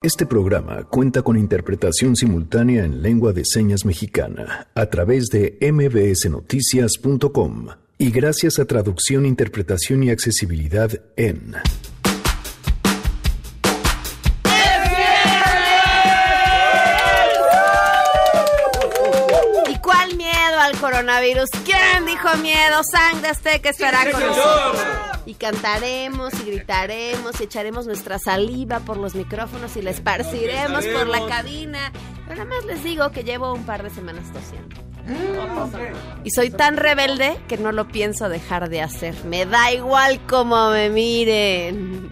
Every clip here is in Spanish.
Este programa cuenta con interpretación simultánea en lengua de señas mexicana a través de mbsnoticias.com y gracias a traducción, interpretación y accesibilidad en... ¿Y cuál miedo al coronavirus? ¿Quién dijo miedo? Sangre azteca estará con nosotros. Y cantaremos y gritaremos y echaremos nuestra saliva por los micrófonos y la esparciremos por la cabina. Pero nada más les digo que llevo un par de semanas tosiendo. Y soy tan rebelde que no lo pienso dejar de hacer. Me da igual cómo me miren.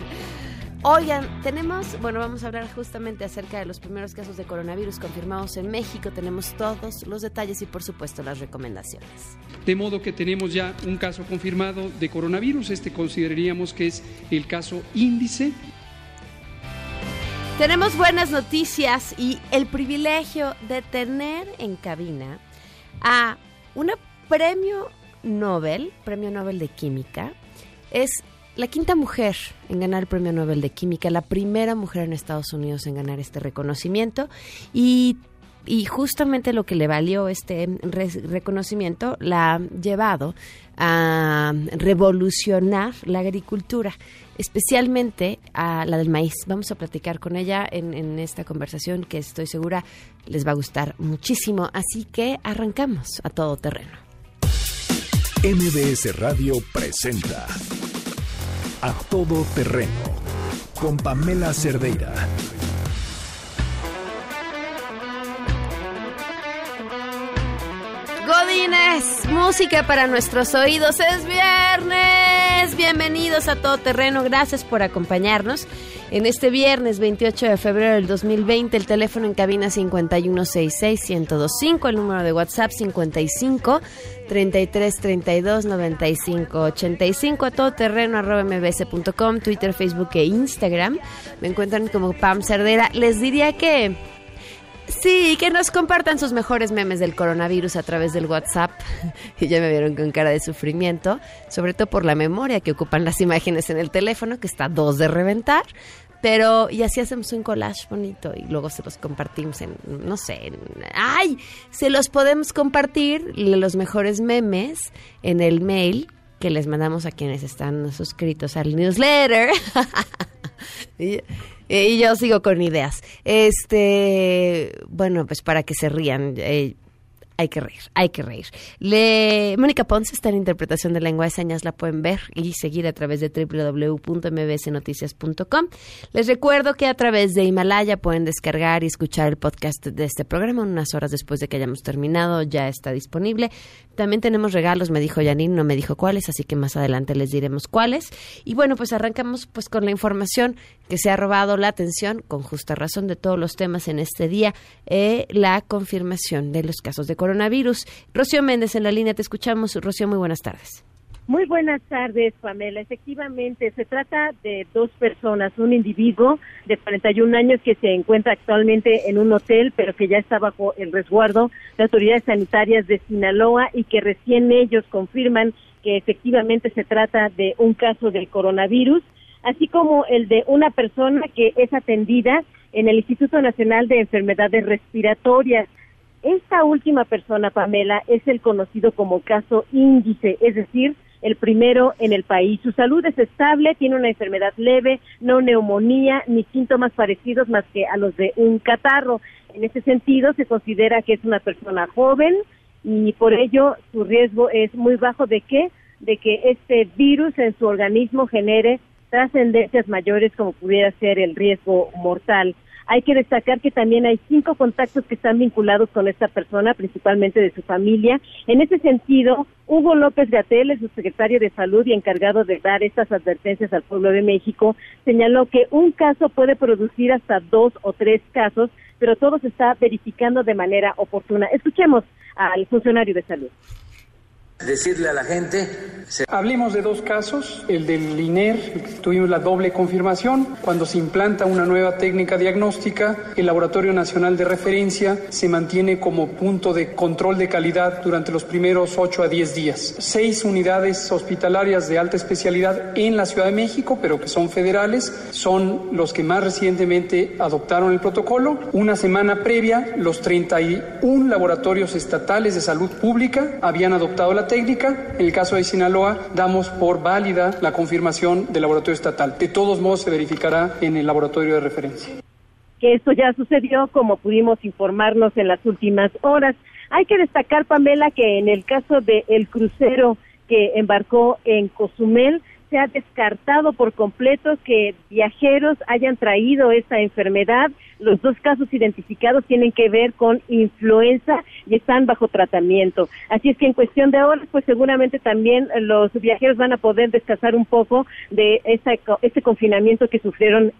Oigan, tenemos, bueno, vamos a hablar justamente acerca de los primeros casos de coronavirus confirmados en México. Tenemos todos los detalles y por supuesto las recomendaciones. De modo que tenemos ya un caso confirmado de coronavirus. Este consideraríamos que es el caso índice. Tenemos buenas noticias y el privilegio de tener en cabina a una premio Nobel, premio Nobel de Química. Es la quinta mujer en ganar el premio Nobel de Química, la primera mujer en Estados Unidos en ganar este reconocimiento y, justamente lo que le valió este re- reconocimiento la ha llevado a revolucionar la agricultura, especialmente a la del maíz. Vamos a platicar con ella en, en esta conversación que estoy segura les va a gustar muchísimo, así que arrancamos a todo terreno. MBS Radio presenta A Todo Terreno con Pamela Cerdeira. Godines, música para nuestros oídos. Es viernes. Bienvenidos a Todo Terreno. Gracias por acompañarnos. En este viernes 28 de febrero del 2020, el teléfono en cabina 5166-1025, el número de WhatsApp 55 33 32 95 85, a todoterreno arroba mbs.com, Twitter, Facebook e Instagram. Me encuentran como Pam Cerdera. Les diría que Sí, que nos compartan sus mejores memes del coronavirus a través del WhatsApp. Y ya me vieron con cara de sufrimiento, sobre todo por la memoria que ocupan las imágenes en el teléfono, que está a dos de reventar. Pero, y así hacemos un collage bonito y luego se los compartimos en, no sé, en- ¡ay! Se los podemos compartir, los mejores memes, en el mail que les mandamos a quienes están suscritos al newsletter. y, yo sigo con ideas. Este, bueno, pues para que se rían. eh, hay que reír, hay que reír. Le, Mónica Ponce está en interpretación de lengua de señas, la pueden ver y seguir a través de www.mbsnoticias.com. Les recuerdo que a través de Himalaya pueden descargar y escuchar el podcast de este programa unas horas después de que hayamos terminado, ya está disponible. También tenemos regalos, me dijo Janine, no me dijo cuáles, así que más adelante les diremos cuáles. Y bueno, pues arrancamos pues con la información que se ha robado la atención, con justa razón, de todos los temas en este día, eh, la confirmación de los casos de coronavirus. Rocío Méndez en la línea, te escuchamos. Rocío, muy buenas tardes. Muy buenas tardes, Pamela. Efectivamente, se trata de dos personas, un individuo de 41 años que se encuentra actualmente en un hotel, pero que ya está bajo el resguardo de autoridades sanitarias de Sinaloa y que recién ellos confirman que efectivamente se trata de un caso del coronavirus, así como el de una persona que es atendida en el Instituto Nacional de Enfermedades Respiratorias. Esta última persona, Pamela, es el conocido como caso índice, es decir, el primero en el país. Su salud es estable, tiene una enfermedad leve, no neumonía ni síntomas parecidos más que a los de un catarro. En ese sentido, se considera que es una persona joven y por ello su riesgo es muy bajo de que de que este virus en su organismo genere trascendencias mayores como pudiera ser el riesgo mortal. Hay que destacar que también hay cinco contactos que están vinculados con esta persona, principalmente de su familia. En ese sentido, Hugo López Gatel, el subsecretario de Salud y encargado de dar estas advertencias al pueblo de México, señaló que un caso puede producir hasta dos o tres casos, pero todo se está verificando de manera oportuna. Escuchemos al funcionario de salud. Decirle a la gente Hablemos de dos casos, el del INER, tuvimos la doble confirmación, cuando se implanta una nueva técnica diagnóstica, el Laboratorio Nacional de Referencia se mantiene como punto de control de calidad durante los primeros 8 a 10 días. Seis unidades hospitalarias de alta especialidad en la Ciudad de México, pero que son federales, son los que más recientemente adoptaron el protocolo. Una semana previa, los 31 laboratorios estatales de salud pública habían adoptado la técnica. En el caso de Sinaloa, damos por válida la confirmación del laboratorio estatal. De todos modos, se verificará en el laboratorio de referencia. Que esto ya sucedió, como pudimos informarnos en las últimas horas. Hay que destacar, Pamela, que en el caso del crucero que embarcó en Cozumel, se ha descartado por completo que viajeros hayan traído esta enfermedad. Los dos casos identificados tienen que ver con influenza y están bajo tratamiento. Así es que en cuestión de horas, pues seguramente también los viajeros van a poder descansar un poco de este confinamiento que sufrieron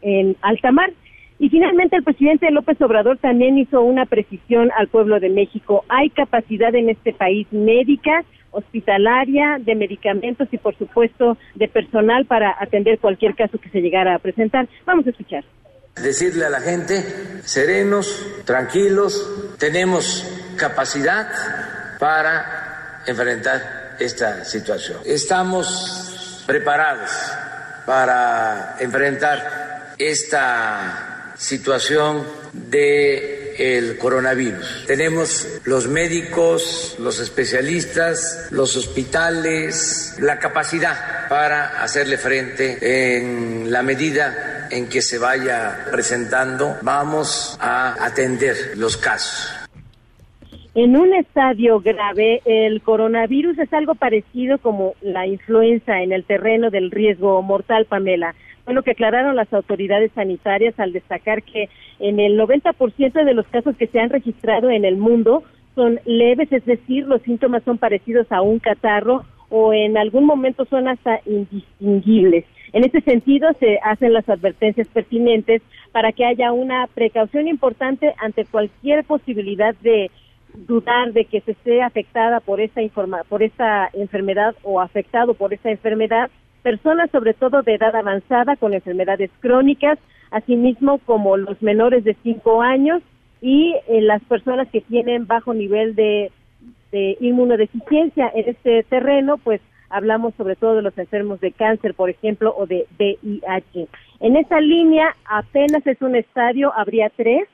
en alta mar. Y finalmente el presidente López Obrador también hizo una precisión al pueblo de México. Hay capacidad en este país médica, hospitalaria, de medicamentos y por supuesto de personal para atender cualquier caso que se llegara a presentar. Vamos a escuchar. Decirle a la gente, serenos, tranquilos, tenemos capacidad para enfrentar esta situación. Estamos preparados para enfrentar esta situación de el coronavirus. Tenemos los médicos, los especialistas, los hospitales, la capacidad para hacerle frente en la medida en que se vaya presentando. Vamos a atender los casos. En un estadio grave, el coronavirus es algo parecido como la influenza en el terreno del riesgo mortal, Pamela fue lo que aclararon las autoridades sanitarias al destacar que en el 90% de los casos que se han registrado en el mundo son leves, es decir, los síntomas son parecidos a un catarro o en algún momento son hasta indistinguibles. En este sentido, se hacen las advertencias pertinentes para que haya una precaución importante ante cualquier posibilidad de dudar de que se esté afectada por esta por esta enfermedad o afectado por esta enfermedad personas sobre todo de edad avanzada con enfermedades crónicas, asimismo como los menores de 5 años y eh, las personas que tienen bajo nivel de, de inmunodeficiencia en este terreno, pues hablamos sobre todo de los enfermos de cáncer, por ejemplo, o de VIH. En esa línea apenas es un estadio, habría tres,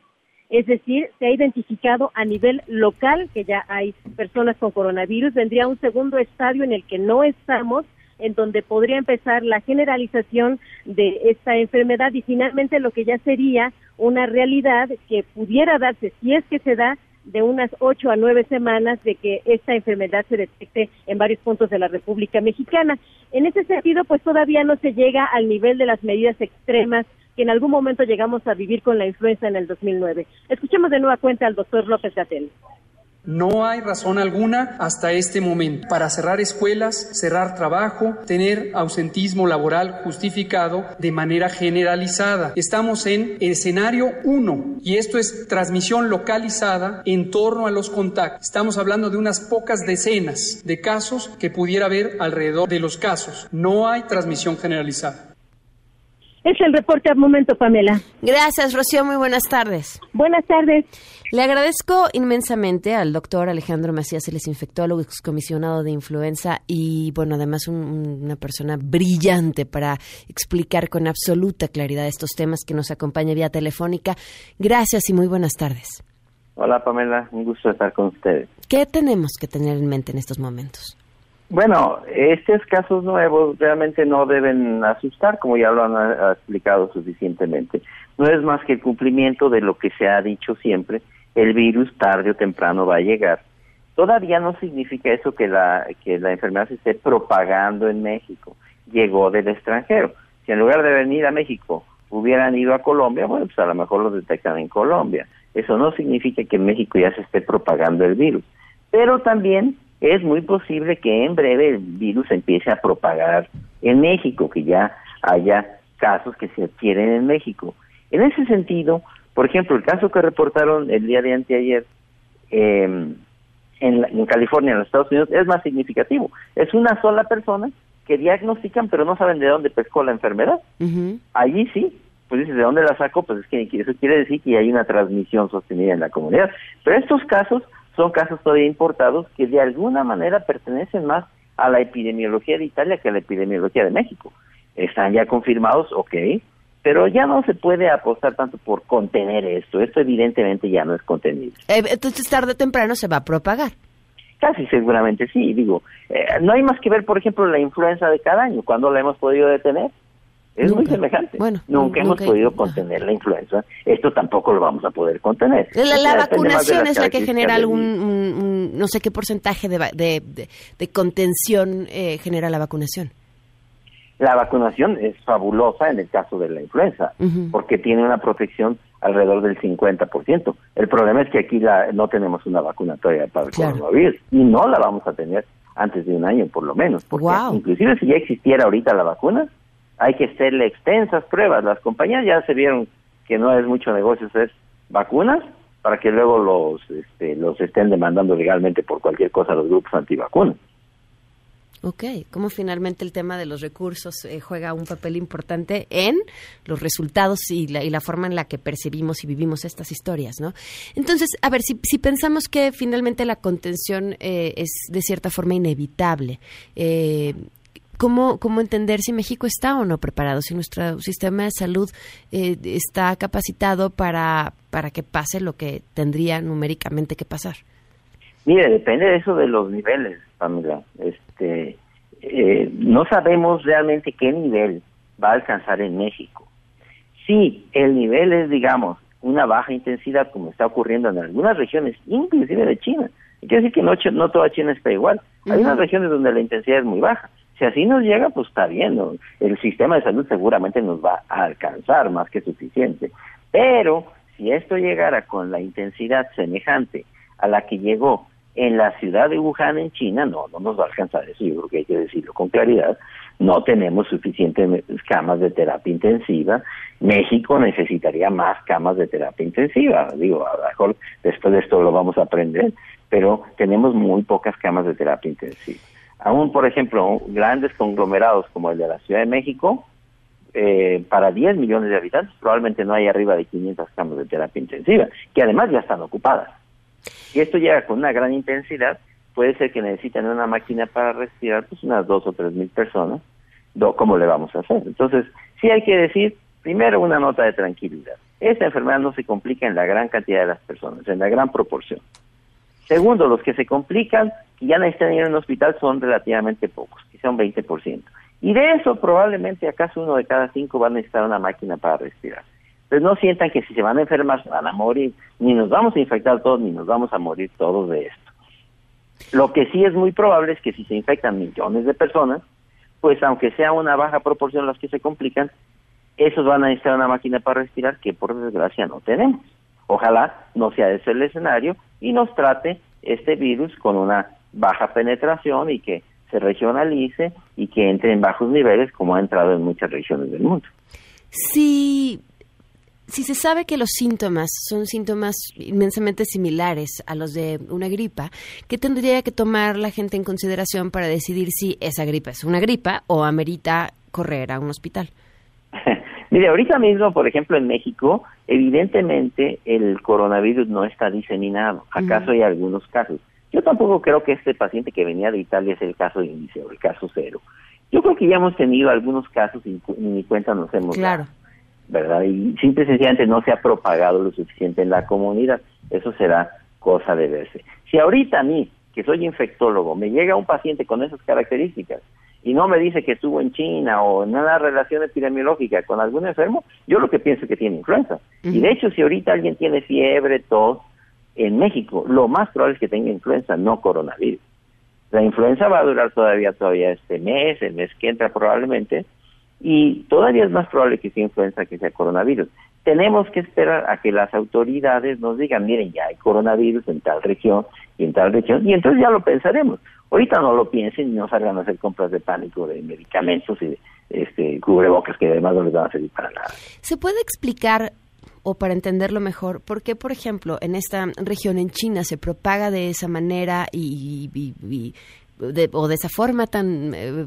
es decir, se ha identificado a nivel local que ya hay personas con coronavirus, vendría un segundo estadio en el que no estamos, en donde podría empezar la generalización de esta enfermedad y finalmente lo que ya sería una realidad que pudiera darse, si es que se da, de unas ocho a nueve semanas de que esta enfermedad se detecte en varios puntos de la República Mexicana. En ese sentido, pues todavía no se llega al nivel de las medidas extremas que en algún momento llegamos a vivir con la influenza en el 2009. Escuchemos de nueva cuenta al doctor López Gatel. No hay razón alguna hasta este momento para cerrar escuelas, cerrar trabajo, tener ausentismo laboral justificado de manera generalizada. Estamos en escenario 1 y esto es transmisión localizada en torno a los contactos. Estamos hablando de unas pocas decenas de casos que pudiera haber alrededor de los casos. No hay transmisión generalizada. Es el reporte al momento, Pamela. Gracias, Rocío. Muy buenas tardes. Buenas tardes. Le agradezco inmensamente al doctor Alejandro Macías, el desinfectólogo excomisionado de influenza y, bueno, además una persona brillante para explicar con absoluta claridad estos temas que nos acompaña vía telefónica. Gracias y muy buenas tardes. Hola Pamela, un gusto estar con ustedes. ¿Qué tenemos que tener en mente en estos momentos? Bueno, estos casos nuevos realmente no deben asustar, como ya lo han explicado suficientemente. No es más que el cumplimiento de lo que se ha dicho siempre, el virus tarde o temprano va a llegar. Todavía no significa eso que la, que la enfermedad se esté propagando en México. Llegó del extranjero. Si en lugar de venir a México hubieran ido a Colombia, bueno, pues a lo mejor lo detectan en Colombia. Eso no significa que en México ya se esté propagando el virus. Pero también es muy posible que en breve el virus empiece a propagar en México, que ya haya casos que se adquieren en México. En ese sentido, por ejemplo, el caso que reportaron el día de anteayer, em, en, California, en los Estados Unidos, es más significativo. Es una sola persona que diagnostican, pero no saben de dónde pescó la enfermedad. Allí sí, pues dices, ¿de dónde la sacó? Pues es que eso quiere decir que hay una transmisión sostenida en la comunidad. Pero estos casos son casos todavía importados que de alguna manera pertenecen más a la epidemiología de Italia que a la epidemiología de México. Están ya confirmados, ok, pero ya no se puede apostar tanto por contener esto. Esto evidentemente ya no es contenible. Eh, entonces tarde o temprano se va a propagar. Casi seguramente sí, digo, eh, no hay más que ver, por ejemplo, la influenza de cada año, cuando la hemos podido detener. Es muy semejante. Bueno, nunca, hemos podido contener la influenza. Esto tampoco lo vamos a poder contener. La, vacunación es la que genera algún, no sé qué porcentaje de, de, contención eh, genera la vacunación. La vacunación es fabulosa en el caso de la influenza, porque tiene una protección alrededor del 50%. El problema es que aquí la, no tenemos una vacunatoria para el coronavirus y no la vamos a tener antes de un año por lo menos. Porque inclusive si ya existiera ahorita la vacuna, hay que hacerle extensas pruebas. Las compañías ya se vieron que no es mucho negocio hacer vacunas para que luego los, este, los estén demandando legalmente por cualquier cosa los grupos antivacunas. Ok, cómo finalmente el tema de los recursos eh, juega un papel importante en los resultados y la, y la, forma en la que percibimos y vivimos estas historias, ¿no? Entonces, a ver, si, si pensamos que finalmente la contención eh, es de cierta forma inevitable, eh, ¿Cómo, ¿Cómo entender si México está o no preparado, si nuestro sistema de salud eh, está capacitado para, para que pase lo que tendría numéricamente que pasar? Mire, depende de eso de los niveles, Pamela. Este, eh, no sabemos realmente qué nivel va a alcanzar en México. Si el nivel es, digamos, una baja intensidad, como está ocurriendo en algunas regiones, inclusive de China, quiere decir que no, no toda China está igual. Hay unas regiones donde la intensidad es muy baja. Si así nos llega, pues está bien, el sistema de salud seguramente nos va a alcanzar más que suficiente. Pero si esto llegara con la intensidad semejante a la que llegó en la ciudad de Wuhan, en China, no, no nos va a alcanzar eso, yo creo que hay que decirlo con claridad. No tenemos suficientes camas de terapia intensiva. México necesitaría más camas de terapia intensiva. Digo, a lo después de esto lo vamos a aprender, pero tenemos muy pocas camas de terapia intensiva. Aún, por ejemplo, grandes conglomerados como el de la Ciudad de México, eh, para 10 millones de habitantes probablemente no hay arriba de 500 camas de terapia intensiva, que además ya están ocupadas. Si esto llega con una gran intensidad, puede ser que necesiten una máquina para respirar, pues unas dos o tres mil personas. ¿Cómo le vamos a hacer? Entonces, sí hay que decir, primero, una nota de tranquilidad. Esta enfermedad no se complica en la gran cantidad de las personas, en la gran proporción. Segundo, los que se complican y ya necesitan ir a un hospital son relativamente pocos, quizá un 20%. Y de eso probablemente acaso uno de cada cinco va a necesitar una máquina para respirar. Pues no sientan que si se van a enfermar se van a morir, ni nos vamos a infectar todos, ni nos vamos a morir todos de esto. Lo que sí es muy probable es que si se infectan millones de personas, pues aunque sea una baja proporción las que se complican, esos van a necesitar una máquina para respirar que por desgracia no tenemos. Ojalá no sea ese el escenario y nos trate este virus con una baja penetración y que se regionalice y que entre en bajos niveles como ha entrado en muchas regiones del mundo. Si, si se sabe que los síntomas son síntomas inmensamente similares a los de una gripa, ¿qué tendría que tomar la gente en consideración para decidir si esa gripa es una gripa o amerita correr a un hospital? Mire, ahorita mismo, por ejemplo, en México, evidentemente el coronavirus no está diseminado. ¿Acaso hay algunos casos? Yo tampoco creo que este paciente que venía de Italia es el caso de inicio, el caso cero. Yo creo que ya hemos tenido algunos casos y ni cuenta nos hemos claro. ¿verdad? Y simple y sencillamente no se ha propagado lo suficiente en la comunidad. Eso será cosa de verse. Si ahorita a mí, que soy infectólogo, me llega un paciente con esas características y no me dice que estuvo en China o en una relación epidemiológica con algún enfermo, yo lo que pienso es que tiene influenza. Y de hecho, si ahorita alguien tiene fiebre, tos, en México, lo más probable es que tenga influenza, no coronavirus. La influenza va a durar todavía todavía este mes, el mes que entra probablemente, y todavía es más probable que sea influenza que sea coronavirus. Tenemos que esperar a que las autoridades nos digan, miren, ya hay coronavirus en tal región y en tal región, y entonces ya lo pensaremos. Ahorita no lo piensen y no salgan a hacer compras de pánico de medicamentos y de este, cubrebocas que además no les van a servir para nada. ¿Se puede explicar o para entenderlo mejor, ¿por qué, por ejemplo, en esta región en China se propaga de esa manera y, o de esa forma tan eh,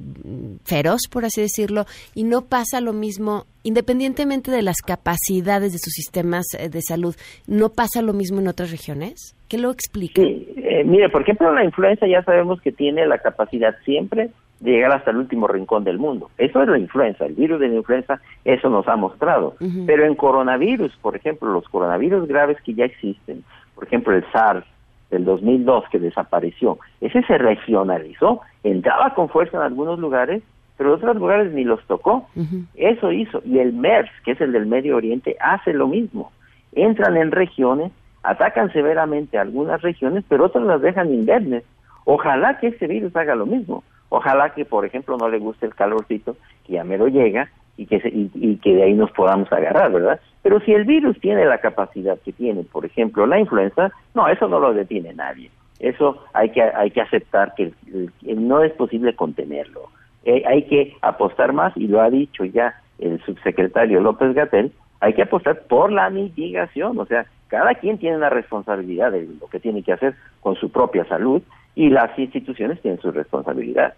feroz, por así decirlo, y no pasa lo mismo, independientemente de las capacidades de sus sistemas eh, de salud, ¿no pasa lo mismo en otras regiones? ¿Qué lo explica? Sí, eh, mire, por ejemplo, la influenza ya sabemos que tiene la capacidad siempre de llegar hasta el último rincón del mundo. Eso es la influenza, el virus de la influenza, eso nos ha mostrado. Pero en coronavirus, por ejemplo, los coronavirus graves que ya existen, por ejemplo, el SARS, del 2002 que desapareció, ese se regionalizó, entraba con fuerza en algunos lugares, pero en otros lugares ni los tocó. Eso hizo. Y el MERS, que es el del Medio Oriente, hace lo mismo. Entran en regiones, atacan severamente algunas regiones, pero otras las dejan indemnes. Ojalá que ese virus haga lo mismo. Ojalá que, por ejemplo, no le guste el calorcito, que ya mero llega, y que, y, que de ahí nos podamos agarrar, ¿verdad? Pero si el virus tiene la capacidad que tiene, por ejemplo, la influenza, no, eso no lo detiene nadie. Eso hay que, hay que aceptar que no es posible contenerlo. Eh, hay que apostar más, y lo ha dicho ya el subsecretario López Gatel, hay que apostar por la mitigación, o sea, cada quien tiene una responsabilidad de lo que tiene que hacer con su propia salud y las instituciones tienen su responsabilidad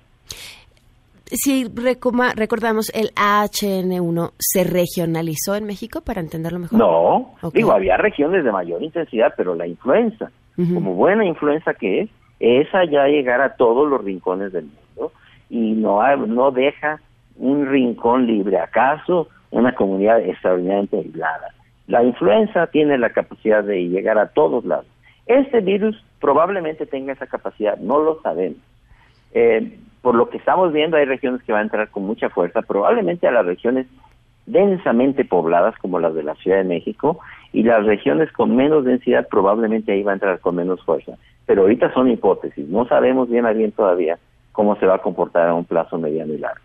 si recordamos, el AHN1 se regionalizó en México para entenderlo mejor. No, digo, había regiones de mayor intensidad, pero la influenza, como buena influenza que es, esa ya llegar a todos los rincones del mundo y no, no deja un rincón libre. ¿Acaso una comunidad extraordinariamente aislada? La influenza tiene la capacidad de llegar a todos lados. Este virus probablemente tenga esa capacidad, no lo sabemos. Eh, por lo que estamos viendo, hay regiones que van a entrar con mucha fuerza, probablemente a las regiones densamente pobladas como las de la Ciudad de México y las regiones con menos densidad probablemente ahí va a entrar con menos fuerza. Pero ahorita son hipótesis, no sabemos bien a bien todavía cómo se va a comportar a un plazo mediano y largo.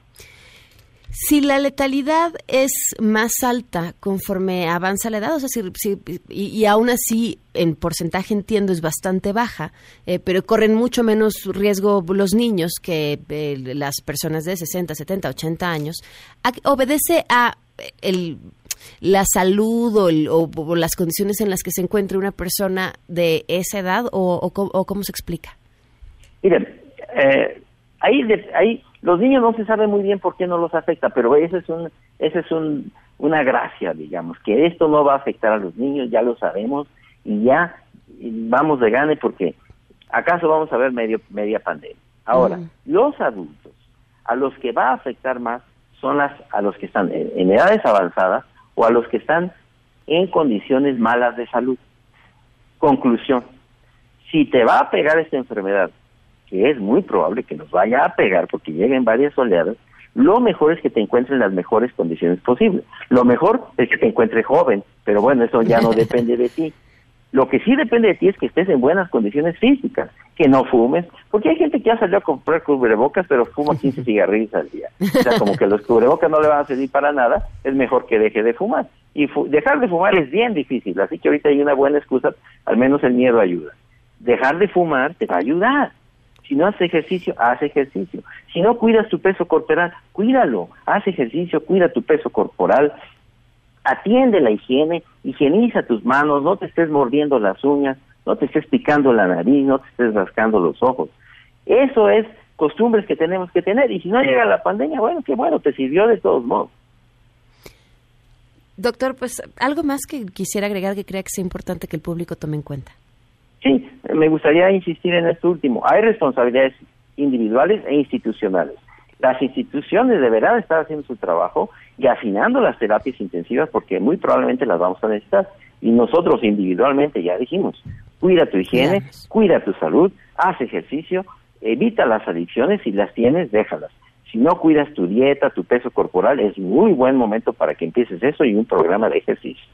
Si la letalidad es más alta conforme avanza la edad, o sea, si, y, aún así en porcentaje entiendo es bastante baja, eh, pero corren mucho menos riesgo los niños que eh, las personas de 60, 70, 80 años, obedece a el, la salud o, las condiciones en las que se encuentra una persona de esa edad o, cómo se explica? Miren, eh, ahí, ahí los niños no se sabe muy bien por qué no los afecta, pero ese es un, ese es un, una gracia, digamos, que esto no va a afectar a los niños, ya lo sabemos y ya vamos de gane porque acaso vamos a ver medio, media pandemia. Ahora, los adultos a los que va a afectar más son las a los que están en edades avanzadas o a los que están en condiciones malas de salud. Conclusión, si te va a pegar esta enfermedad que es muy probable que nos vaya a pegar porque lleguen varias oleadas, lo mejor es que te encuentres en las mejores condiciones posibles. Lo mejor es que te encuentres joven, pero bueno, eso ya no depende de ti. Lo que sí depende de ti es que estés en buenas condiciones físicas, que no fumes, porque hay gente que ya salió a comprar cubrebocas, pero fuma 15 cigarrillos al día. O sea, como que los cubrebocas no le van a servir para nada, es mejor que deje de fumar. Y dejar de fumar es bien difícil, así que ahorita hay una buena excusa, al menos el miedo ayuda. Dejar de fumar te va a ayudar. Si no haces ejercicio, haz ejercicio. Si no cuidas tu peso corporal, cuídalo. Haz ejercicio, cuida tu peso corporal. Atiende la higiene, higieniza tus manos, no te estés mordiendo las uñas, no te estés picando la nariz, no te estés rascando los ojos. Eso es costumbres que tenemos que tener. Y si no llega la pandemia, bueno, qué bueno, te sirvió de todos modos. Doctor, pues algo más que quisiera agregar que crea que sea importante que el público tome en cuenta. Me gustaría insistir en esto último. Hay responsabilidades individuales e institucionales. Las instituciones deberán estar haciendo su trabajo y afinando las terapias intensivas porque muy probablemente las vamos a necesitar. Y nosotros individualmente ya dijimos, cuida tu higiene, cuida tu salud, haz ejercicio, evita las adicciones, si las tienes, déjalas. Si no cuidas tu dieta, tu peso corporal, es muy buen momento para que empieces eso y un programa de ejercicio.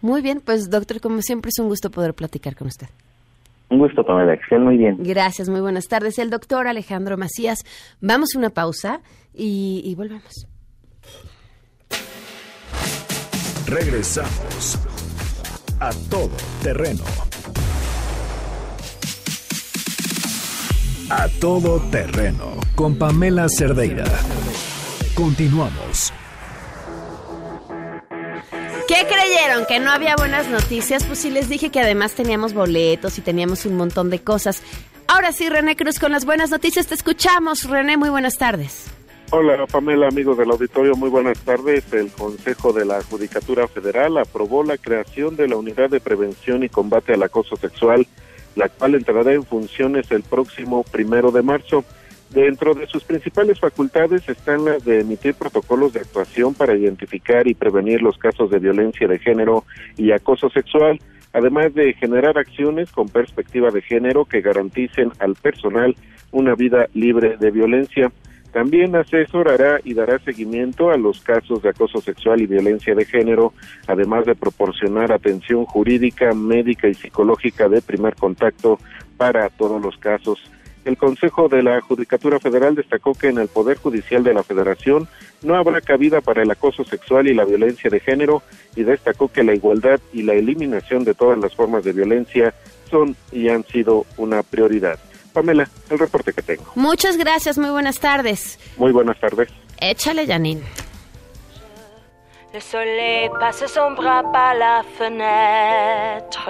Muy bien, pues doctor, como siempre es un gusto poder platicar con usted. Un gusto, Pamela, que muy bien. Gracias, muy buenas tardes. El doctor Alejandro Macías. Vamos a una pausa y, y volvemos. Regresamos a todo terreno. A todo terreno con Pamela Cerdeira. Continuamos. ¿Qué creyeron que no había buenas noticias, pues sí les dije que además teníamos boletos y teníamos un montón de cosas. Ahora sí, René Cruz, con las buenas noticias te escuchamos. René, muy buenas tardes. Hola Pamela, amigos del auditorio, muy buenas tardes. El Consejo de la Judicatura Federal aprobó la creación de la Unidad de Prevención y Combate al Acoso Sexual, la cual entrará en funciones el próximo primero de marzo. Dentro de sus principales facultades están las de emitir protocolos de actuación para identificar y prevenir los casos de violencia de género y acoso sexual, además de generar acciones con perspectiva de género que garanticen al personal una vida libre de violencia. También asesorará y dará seguimiento a los casos de acoso sexual y violencia de género, además de proporcionar atención jurídica, médica y psicológica de primer contacto para todos los casos. El Consejo de la Judicatura Federal destacó que en el Poder Judicial de la Federación no habrá cabida para el acoso sexual y la violencia de género y destacó que la igualdad y la eliminación de todas las formas de violencia son y han sido una prioridad. Pamela, el reporte que tengo. Muchas gracias, muy buenas tardes. Muy buenas tardes. Échale, Janine. Le soleil passe son bras par la fenêtre.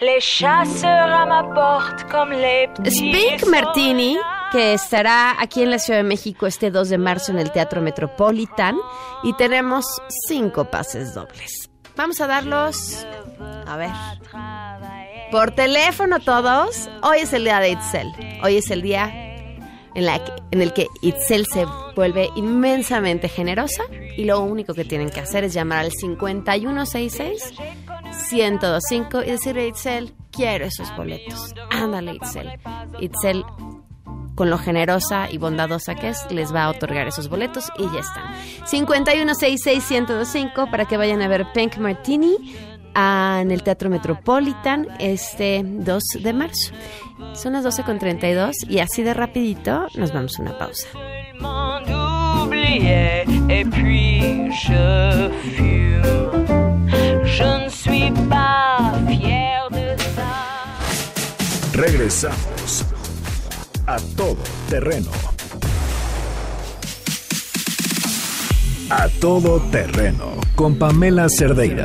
Les chasseurs à ma porte comme les petits Spink Martini, que estará aquí en la Ciudad de México este 2 de marzo en el Teatro Metropolitan y tenemos cinco pases dobles. Vamos a darlos, a ver, por teléfono todos. Hoy es el día de Itzel. Hoy es el día en, el que Itzel se vuelve inmensamente generosa y lo único que tienen que hacer es llamar al 5166 1025 y decirle a Itzel, quiero esos boletos. Ándale, Itzel. Itzel, con lo generosa y bondadosa que es, les va a otorgar esos boletos y ya están. 5166-1025 para que vayan a ver Pink Martini en el Teatro Metropolitan este 2 de marzo. Son las 12.32 y así de rapidito nos vamos a una pausa. Regresamos a todo terreno. A todo terreno con Pamela Cerdeira.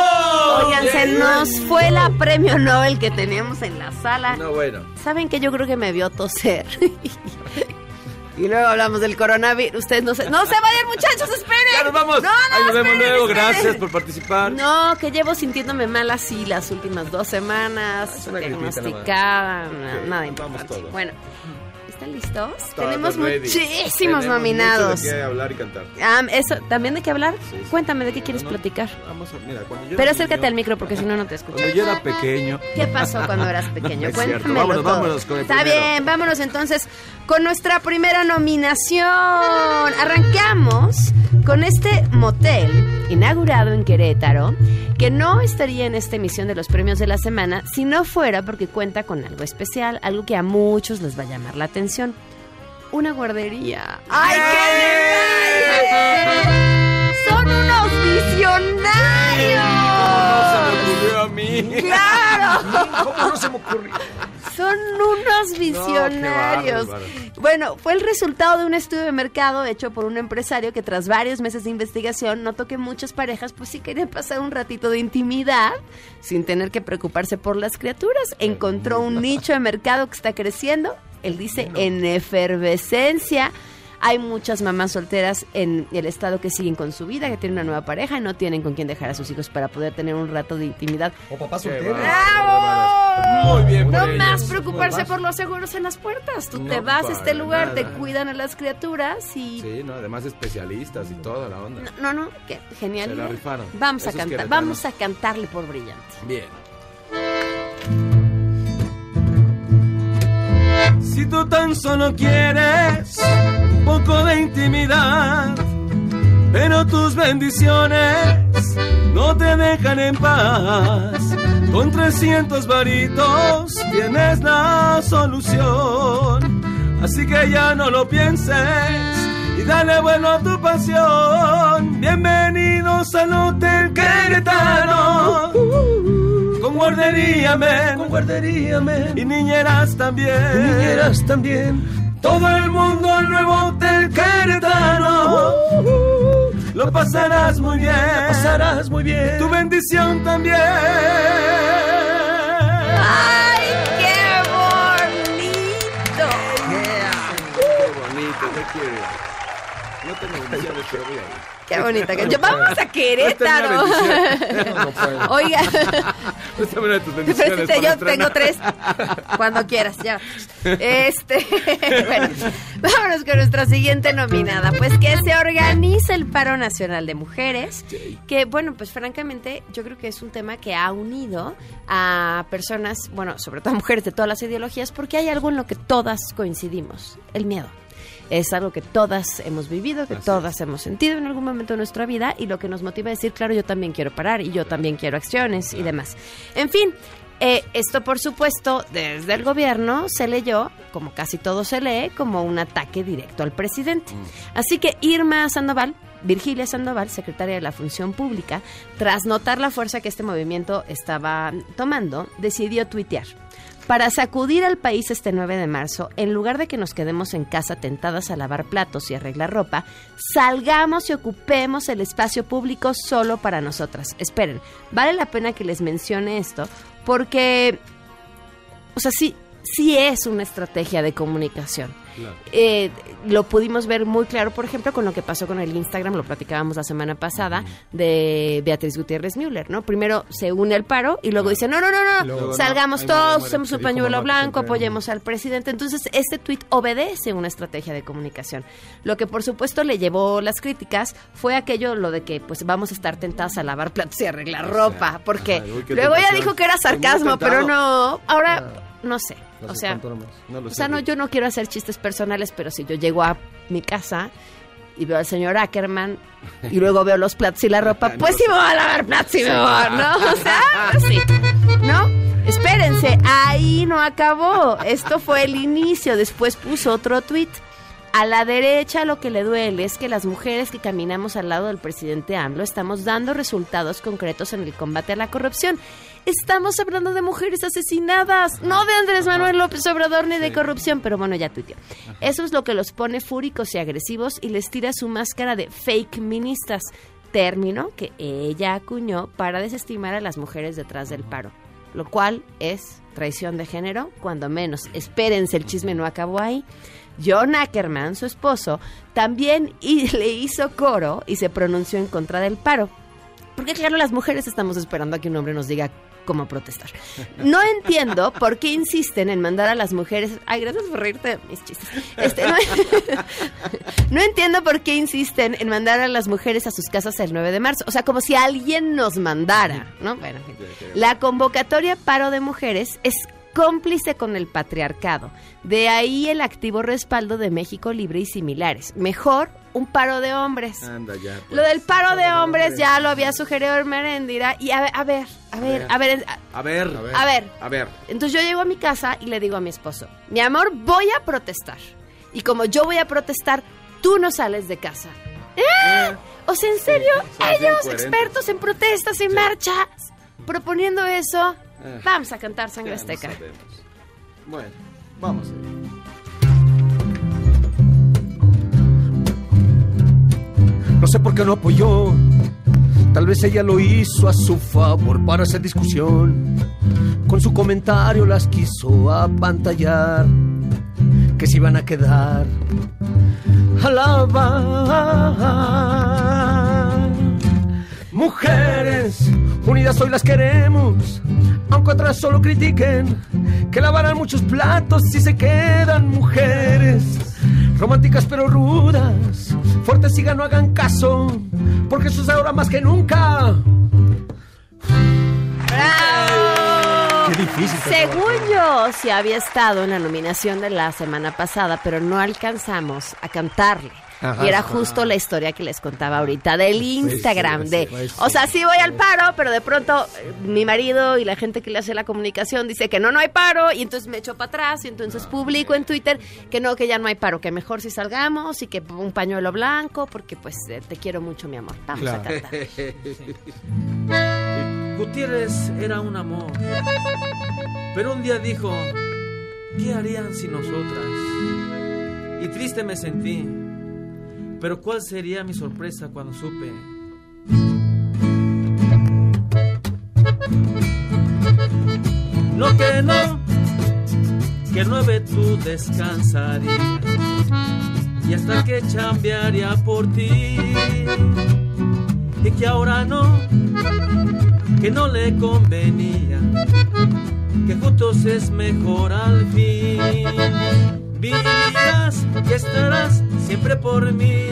Oigan, se nos fue la premio Nobel que teníamos en la sala. No, bueno. ¿Saben que yo creo que me vio toser? y luego hablamos del coronavirus. Ustedes no se... ¡No se vayan, muchachos! ¡Esperen! ¡Ya nos vamos! ¡No, no! Ahí nos vemos luego. esperen! Gracias por participar. No, que llevo sintiéndome mal así las últimas dos semanas. Diagnosticada, na- nada Vamos importante. Bueno, ¿están listos? Tenemos muchísimos Tenemos nominados. De qué hablar y cantar. Eso, ¿también de qué hablar? Sí, sí. Cuéntame, ¿de qué quieres No, no, platicar? Vamos a, mira, cuando yo Pero acércate al micro porque si no, no te escucho. Cuando yo era pequeño. ¿Qué pasó cuando eras pequeño? Es cierto. Cuéntamelo Vámonos, vámonos con el Está primero. bien, vámonos entonces con nuestra primera nominación. Arrancamos con este motel inaugurado en Querétaro que no estaría en esta emisión de los premios de la semana si no fuera porque cuenta con algo especial, algo que a muchos les va a llamar la atención. Una guardería. ¡Ay, qué! ¡Son unos visionarios! ¿Cómo no se me ocurrió a mí? ¡Claro! ¿Cómo no se me ocurrió? Son unos visionarios. No, qué bárbaro. bueno, fue el resultado de un estudio de mercado hecho por un empresario que tras varios meses de investigación notó que muchas parejas pues sí querían pasar un ratito de intimidad sin tener que preocuparse por las criaturas. Encontró un nicho de mercado que está creciendo. Él dice en efervescencia. Hay muchas mamás solteras en el estado que siguen con su vida, que tienen una nueva pareja y no tienen con quién dejar a sus hijos para poder tener un rato de intimidad. O papá soltero. ¡Bravo! Muy bien por No ellos. más preocuparse por los seguros en las puertas. Tú te No, vas a este lugar, te cuidan a las criaturas y... Sí, no, además especialistas y toda la onda. No, no, qué genial. Se la rifaron. Vamos a cantar, vamos a cantarle por brillante. Bien. Si tú tan solo quieres un poco de intimidad, pero tus bendiciones no te dejan en paz. Con 300 varitos tienes la solución. Así que ya no lo pienses y dale vuelo a tu pasión. Bienvenidos al Hotel Queretano. Guardería men, con guardería men. Y niñeras también, niñeras también. Todo el mundo al nuevo Hotel Queretano. Lo pasarás muy bien, pasarás muy bien. Tu bendición también. Qué bonita canción. Vamos a Querétaro. No. Oiga, para yo tengo tres. Cuando quieras, ya. Este, bueno, vámonos con nuestra siguiente nominada. Pues que se organiza el Paro Nacional de Mujeres. Que, bueno, pues francamente, yo creo que es un tema que ha unido a personas, bueno, sobre todo a mujeres de todas las ideologías, porque hay algo en lo que todas coincidimos: el miedo. Es algo que todas hemos vivido, que todas hemos sentido en algún momento de nuestra vida y lo que nos motiva a decir, claro, yo también quiero parar y yo también quiero acciones y demás. En fin, eh, esto por supuesto desde el gobierno se leyó, como casi todo se lee, como un ataque directo al presidente. Así que Irma Sandoval, Virgilia Sandoval, secretaria de la Función Pública, tras notar la fuerza que este movimiento estaba tomando, decidió tuitear. Para sacudir al país este 9 de marzo, en lugar de que nos quedemos en casa tentadas a lavar platos y arreglar ropa, salgamos y ocupemos el espacio público solo para nosotras. Esperen, vale la pena que les mencione esto porque, o sea, sí, sí es una estrategia de comunicación. Eh, lo pudimos ver muy claro, por ejemplo, con lo que pasó con el Instagram, lo platicábamos la semana pasada, de Beatriz Gutiérrez Müller, ¿no? Primero se une al paro y luego dice, no, no, no, no, luego, no, salgamos todos, usemos se un pañuelo blanco, apoyemos al presidente. Entonces, este tuit obedece una estrategia de comunicación. Lo que, por supuesto, le llevó las críticas fue aquello, lo de que, pues, vamos a estar tentadas a lavar platos y arreglar ropa, porque Ajá, uy, qué luego ella dijo que era sarcasmo, pero no, ahora, no sé, No o sé sea... No lo O sea, no, yo no quiero hacer chistes personales, pero si yo llego a mi casa y veo al señor Ackerman y luego veo los platos y la ropa, pues sí me voy a lavar platos y me voy, ¿no? O sea, pues sí. ¿No? Espérense, ahí no acabó. Esto fue el inicio. Después puso otro tweet. A la derecha lo que le duele es que las mujeres que caminamos al lado del presidente AMLO estamos dando resultados concretos en el combate a la corrupción. Estamos hablando de mujeres asesinadas, no de Andrés Manuel López Obrador ni de corrupción, pero bueno, ya tuiteó. Eso es lo que los pone fúricos y agresivos y les tira su máscara de fake ministas, término que ella acuñó para desestimar a las mujeres detrás del paro, lo cual es traición de género, cuando menos. Espérense, el chisme no acabó ahí. John Ackerman, su esposo, también y- le hizo coro y se pronunció en contra del paro. Porque claro, las mujeres estamos esperando a que un hombre nos diga cómo protestar. No entiendo por qué insisten en mandar a las mujeres... Ay, gracias por reírte de mis chistes. Este, no, no entiendo por qué insisten en mandar a las mujeres a sus casas el 9 de marzo. O sea, como si alguien nos mandara, ¿no? Bueno. La convocatoria paro de mujeres es cómplice con el patriarcado. De ahí el activo respaldo de México Libre y similares. Mejor un paro de hombres. Anda ya. pues. Lo del paro de hombres ya lo había sugerido Merendira. Y a ver, a ver, a ver, a ver, a- A ver. a ver. A ver. Entonces yo llego a mi casa y le digo a mi esposo, mi amor, voy a protestar. Y como yo voy a protestar, tú no sales de casa. ¿Eh? O sea, en serio, ellos, expertos en protestas y marchas, proponiendo eso, Eh. vamos a cantar Sangre no Azteca. Bueno, vamos. No sé por qué no apoyó. Tal vez ella lo hizo a su favor para hacer discusión. Con su comentario las quiso apantallar. Que se iban a quedar a lavar. Mujeres, unidas hoy las queremos. Aunque otras solo critiquen. Que lavarán muchos platos si se quedan mujeres. Románticas pero rudas. Fuertes sigan, no hagan caso. Porque eso es ahora más que nunca. ¡Bravo! Qué difícil. Según yo, sí había estado en la nominación de la semana pasada, pero no alcanzamos a cantarle. Ajá, y era ajá. justo la historia que les contaba ahorita del Instagram. sí, de, pues o sea, sí voy al paro, pero de pronto eh, mi marido y la gente que le hace la comunicación dice que no, no hay paro, y entonces me echo para atrás, y entonces publico en Twitter que no, que ya no hay paro, que mejor si salgamos y que un pañuelo blanco, porque pues eh, te quiero mucho, mi amor. Vamos a cantar. Gutiérrez era un amor, pero un día dijo, ¿qué harían sin nosotras? Y triste me sentí, pero ¿cuál sería mi sorpresa cuando supe? No que no, que nueve tú descansarías y hasta que cambiaría por ti y que ahora no, que no le convenía, que juntos es mejor al fin. Vivirás y estarás siempre por mí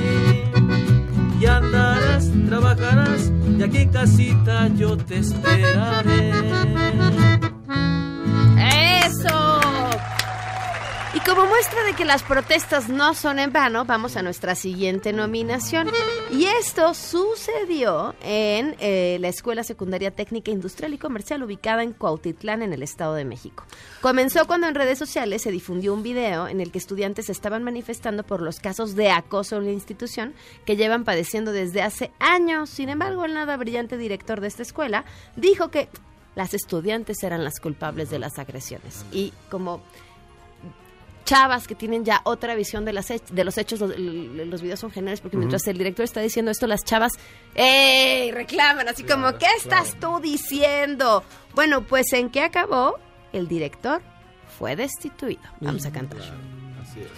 y andarás, trabajarás y aquí en casita yo te esperaré. Y como muestra de que las protestas no son en vano, vamos a nuestra siguiente nominación. Y esto sucedió en eh, la Escuela Secundaria Técnica Industrial y Comercial ubicada en Cuautitlán, en el Estado de México. Comenzó cuando en redes sociales se difundió un video en el que estudiantes estaban manifestando por los casos de acoso en la institución que llevan padeciendo desde hace años. Sin embargo, el nada brillante director de esta escuela dijo que las estudiantes eran las culpables de las agresiones. Y como chavas que tienen ya otra visión de, las de los hechos, los, los videos son geniales porque mientras el director está diciendo esto, las chavas ¡ey! reclaman así como ¿qué estás tú diciendo? Bueno, pues ¿en qué acabó? El director fue destituido. Vamos a cantar. Así es.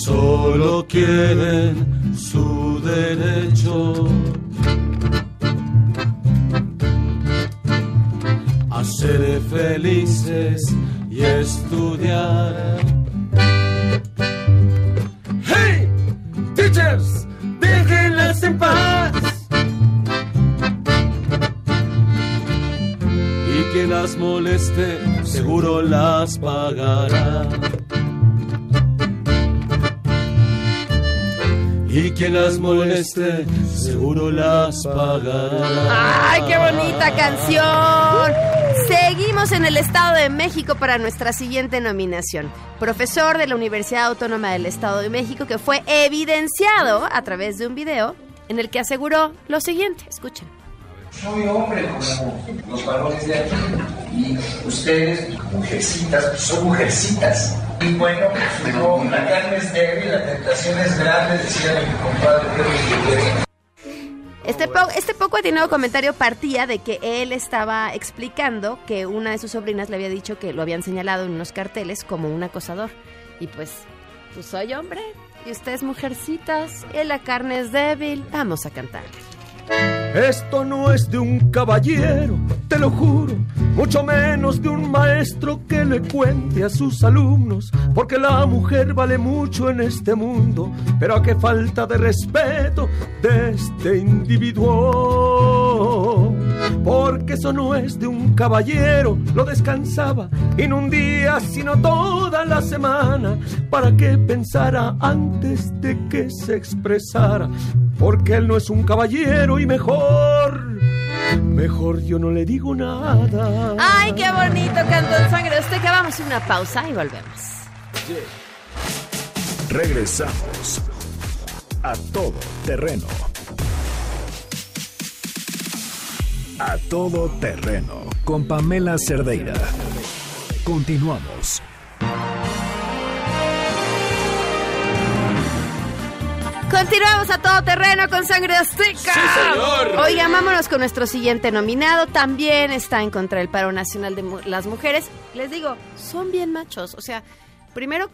Solo quieren su derecho a ser felices y estudiar. ¡Hey! ¡Teachers! ¡Déjenlas en paz! Y quien las moleste, seguro las pagará. Las moleste, seguro las pagará. ¡Ay, qué bonita canción! Seguimos en el Estado de México para nuestra siguiente nominación. Profesor de la Universidad Autónoma del Estado de México que fue evidenciado a través de un video en el que aseguró lo siguiente. Escuchen. Soy hombre como los varones de aquí y ustedes, mujercitas, son mujercitas. Y bueno, pues no, la carne es débil, la tentación es grande, decía mi compadre Pedro. Este, po- este poco atinado comentario partía de que él estaba explicando que una de sus sobrinas le había dicho que lo habían señalado en unos carteles como un acosador. Y pues, pues soy hombre y ustedes mujercitas y la carne es débil. Vamos a cantar. Esto no es de un caballero, te lo juro, mucho menos de un maestro que le cuente a sus alumnos, porque la mujer vale mucho en este mundo, pero a qué falta de respeto de este individuo. Porque eso no es de un caballero, lo descansaba, no un día, sino toda la semana, para que pensara antes de que se expresara, porque él no es un caballero y mejor, mejor yo no le digo nada. ¡Ay, qué bonito cantó en sangre! Usted que vamos a una pausa y volvemos. Regresamos a todo terreno. A todo terreno con Pamela Cerdeira. Continuamos. Continuamos a todo terreno con sangre azteca. Sí, señor. Oiga, vámonos con nuestro siguiente nominado. También está en contra del paro nacional de las mujeres. Les digo, son bien machos. O sea, primero,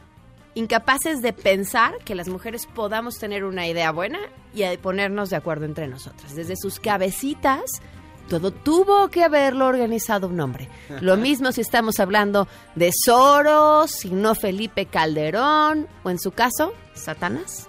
incapaces de pensar que las mujeres podamos tener una idea buena y de ponernos de acuerdo entre nosotras. Desde sus cabecitas, todo tuvo que haberlo organizado un hombre. Lo mismo si estamos hablando de Soros, si no Felipe Calderón, o en su caso, Satanás.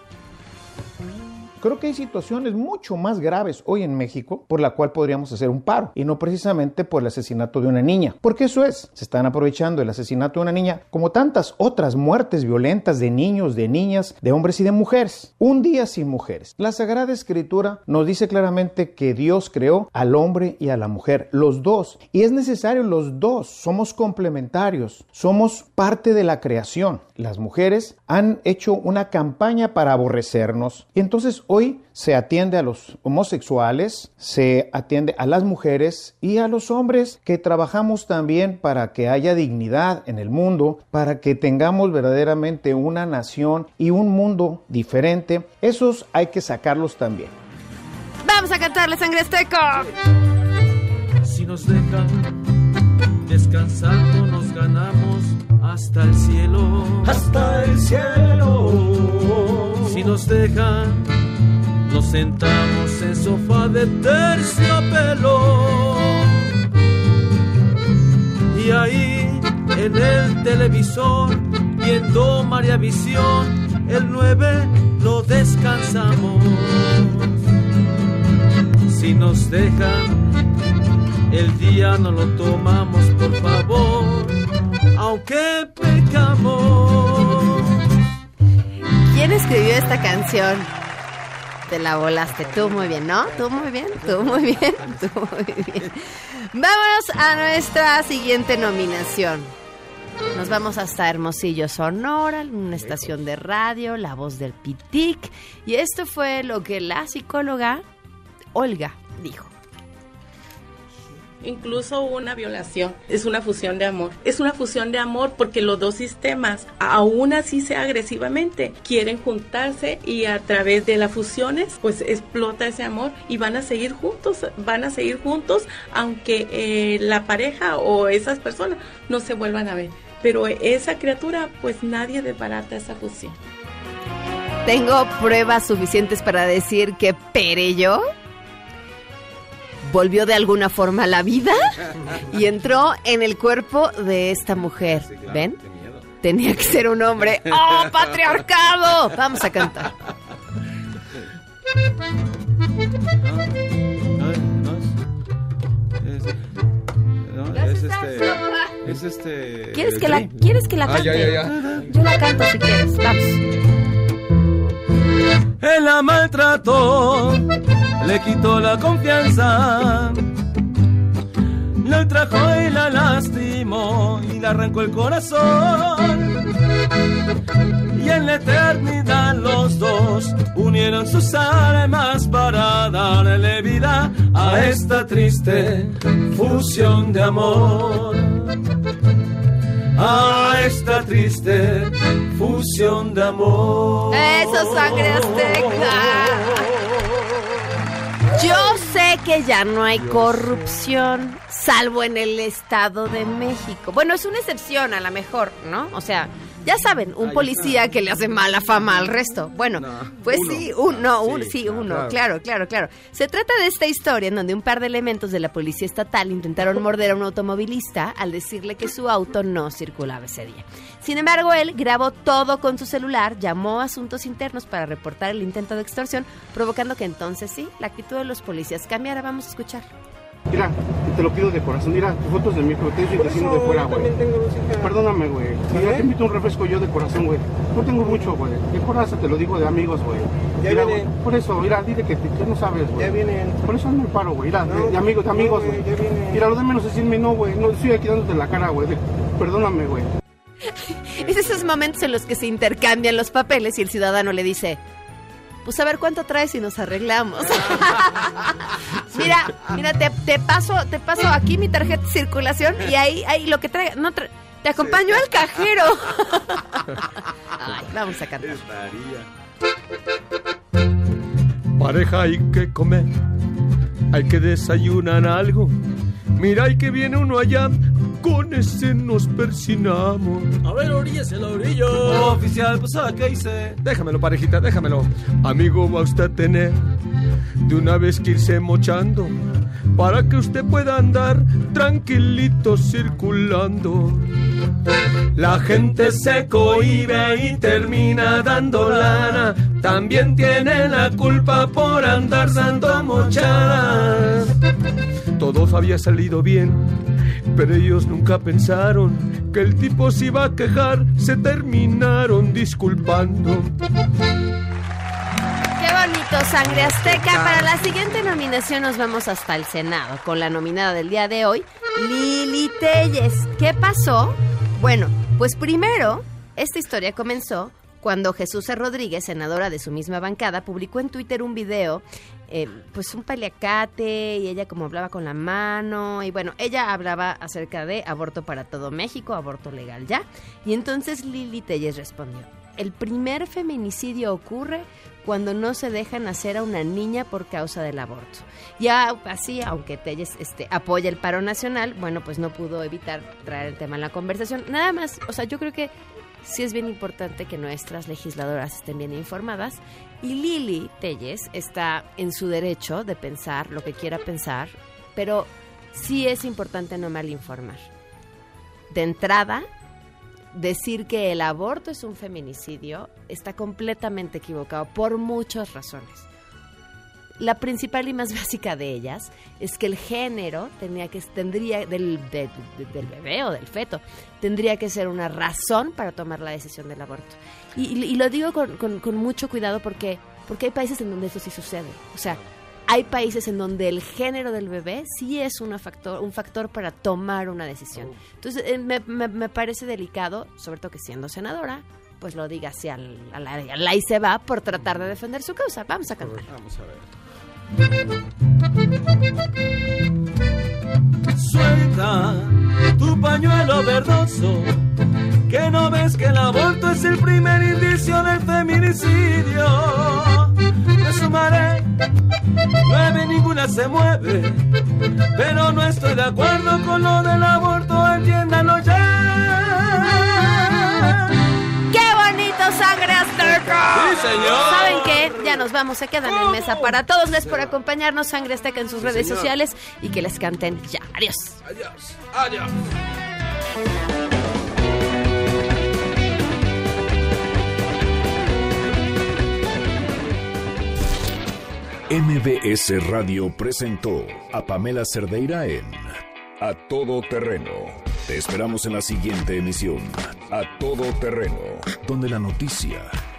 Creo que hay situaciones mucho más graves hoy en México por la cual podríamos hacer un paro y no precisamente por el asesinato de una niña. Porque eso es, se están aprovechando el asesinato de una niña como tantas otras muertes violentas de niños, de niñas, de hombres y de mujeres. Un día sin mujeres. La Sagrada Escritura nos dice claramente que Dios creó al hombre y a la mujer, los dos. Y es necesario los dos, somos complementarios, somos parte de la creación. Las mujeres han hecho una campaña para aborrecernos y entonces hoy se atiende a los homosexuales, se atiende a las mujeres y a los hombres que trabajamos también para que haya dignidad en el mundo, para que tengamos verdaderamente una nación y un mundo diferente. Esos hay que sacarlos también. Vamos a cantarle sangre azteca. Si nos dejan descansando, nos ganamos hasta el cielo. Hasta el cielo. Si nos dejan, nos sentamos en sofá de terciopelo. Y ahí, en el televisor, viendo María Visión, el 9 lo descansamos. Si nos dejan, el día no lo tomamos, por favor, aunque pecamos. ¿Quién escribió esta canción? La volaste tú muy bien, ¿no? Tú muy bien, tú muy bien, tú muy bien. Vámonos a nuestra siguiente nominación. Nos vamos hasta Hermosillo, Sonora, una estación de radio, La Voz del Pitic. Y esto fue lo que la psicóloga Olga dijo. Incluso una violación. Es una fusión de amor. Es una fusión de amor porque los dos sistemas, aún así sea agresivamente, quieren juntarse y a través de las fusiones, pues explota ese amor y van a seguir juntos, van a seguir juntos aunque eh, la pareja o esas personas no se vuelvan a ver. Pero esa criatura, pues nadie desbarata esa fusión. Tengo pruebas suficientes para decir que Perello volvió de alguna forma a la vida y entró en el cuerpo de esta mujer. ¿Ven? Tenía que ser un hombre. ¡Oh, patriarcado! Vamos a cantar. Es este. Es este. ¿Quieres que la, ¿quieres que la Ah, cante? ya, ya, ya. Yo la canto si quieres. Vamos. Él la maltrató, le quitó la confianza, la ultrajó y la lastimó y le arrancó el corazón. Y en la eternidad los dos unieron sus almas para darle vida a esta triste fusión de amor. A esta triste fusión de amor. Eso, sangre azteca. Yo sé que ya no hay corrupción, salvo en el Estado de México. Bueno, es una excepción a lo mejor, ¿no? O sea, ya saben, un policía que le hace mala fama al resto. Bueno, pues uno. sí, uno, un, Sí, sí, uno, claro. claro, claro, claro. Se trata de esta historia en donde un par de elementos de la policía estatal intentaron morder a un automovilista al decirle que su auto no circulaba ese día. Sin embargo, él grabó todo con su celular, llamó a asuntos internos para reportar el intento de extorsión, provocando que entonces sí, la actitud de los policías cambiara. Vamos a escuchar. Mira, te lo pido de corazón. Mira, tus fotos de mi protesta y vecino eso de fuera, yo güey. también tengo música. Perdóname, güey. Mira, te invito a un refresco yo de corazón, güey. No tengo mucho, güey. De corazón te lo digo de amigos, güey. Ya Mira, vienen. güey, Por eso, mira, dile que, te- que no sabes, güey. Ya vienen. Por eso no me paro, güey. Mira, No, de, de amigos, de no, amigos, güey, vienen. Mira, lo de menos decirme no, güey. No, estoy aquí dándote la cara, güey. Perdóname, güey. Es esos momentos en los que se intercambian los papeles y el ciudadano le dice, pues a ver cuánto traes y nos arreglamos. mira, mira, te, te paso, te paso aquí mi tarjeta de circulación y ahí, ahí lo que traiga, no tra- te acompaño al cajero. Ay, vamos a cantar. Pareja hay que comer, hay que desayunar algo. Mira, y que viene uno allá, con ese nos persinamos. A ver, oríllese la orilla. oficial, pues ¿a qué hice? Déjamelo, parejita, déjamelo. Amigo, va usted a tener de una vez que irse mochando para que usted pueda andar tranquilito circulando. La gente se cohibe y termina dando lana. También tiene la culpa por andar dando mochadas. Todos había salido bien, pero ellos nunca pensaron que el tipo se iba a quejar. Se terminaron disculpando. Qué bonito, Sangre Azteca. Para la siguiente nominación nos vamos hasta el Senado con la nominada del día de hoy, Lili Telles. ¿Qué pasó? Bueno, pues primero, esta historia comenzó cuando Jesús E. Rodríguez, senadora de su misma bancada, publicó en Twitter un video, eh, pues un paliacate, y ella como hablaba con la mano, y bueno, ella hablaba acerca de aborto para todo México, aborto legal ya, y entonces Lili Telles respondió, el primer feminicidio ocurre cuando no se deja nacer a una niña por causa del aborto. Ya así, aunque Telles este, apoya el paro nacional, bueno, pues no pudo evitar traer el tema en la conversación. Nada más, o sea, yo creo que sí es bien importante que nuestras legisladoras estén bien informadas y Lili Telles está en su derecho de pensar lo que quiera pensar, pero sí es importante no mal informar. De entrada, decir que el aborto es un feminicidio está completamente equivocado por muchas razones. La principal y más básica de ellas es que el género tenía que, tendría del, de- de- del bebé o del feto tendría que ser una razón para tomar la decisión del aborto. Y, y- y lo digo con, con- con mucho cuidado porque, porque hay países en donde eso sí sucede. O sea, hay países en donde el género del bebé sí es una factor, un factor para tomar una decisión. Entonces, eh, me, me- me parece delicado, sobre todo que siendo senadora, pues lo diga así al, al, al ahí se va por tratar de defender su causa. Vamos a cantar. Vamos a ver. Suelta tu pañuelo verdoso, que no ves que el aborto es el primer indicio del feminicidio. Me sumaré, nueve ninguna se mueve, pero no estoy de acuerdo con lo del aborto, entiéndanlo ya. Azteca! Sí, señor. ¿Saben qué? Ya nos vamos, se quedan en mesa para todos. Les por acompañarnos, sangre azteca en sus Sí, redes señor. sociales y que les canten ya. Adiós. Adiós, adiós. MBS Radio presentó a Pamela Cerdeira en A Todo Terreno. Te esperamos en la siguiente emisión, A Todo Terreno, donde la noticia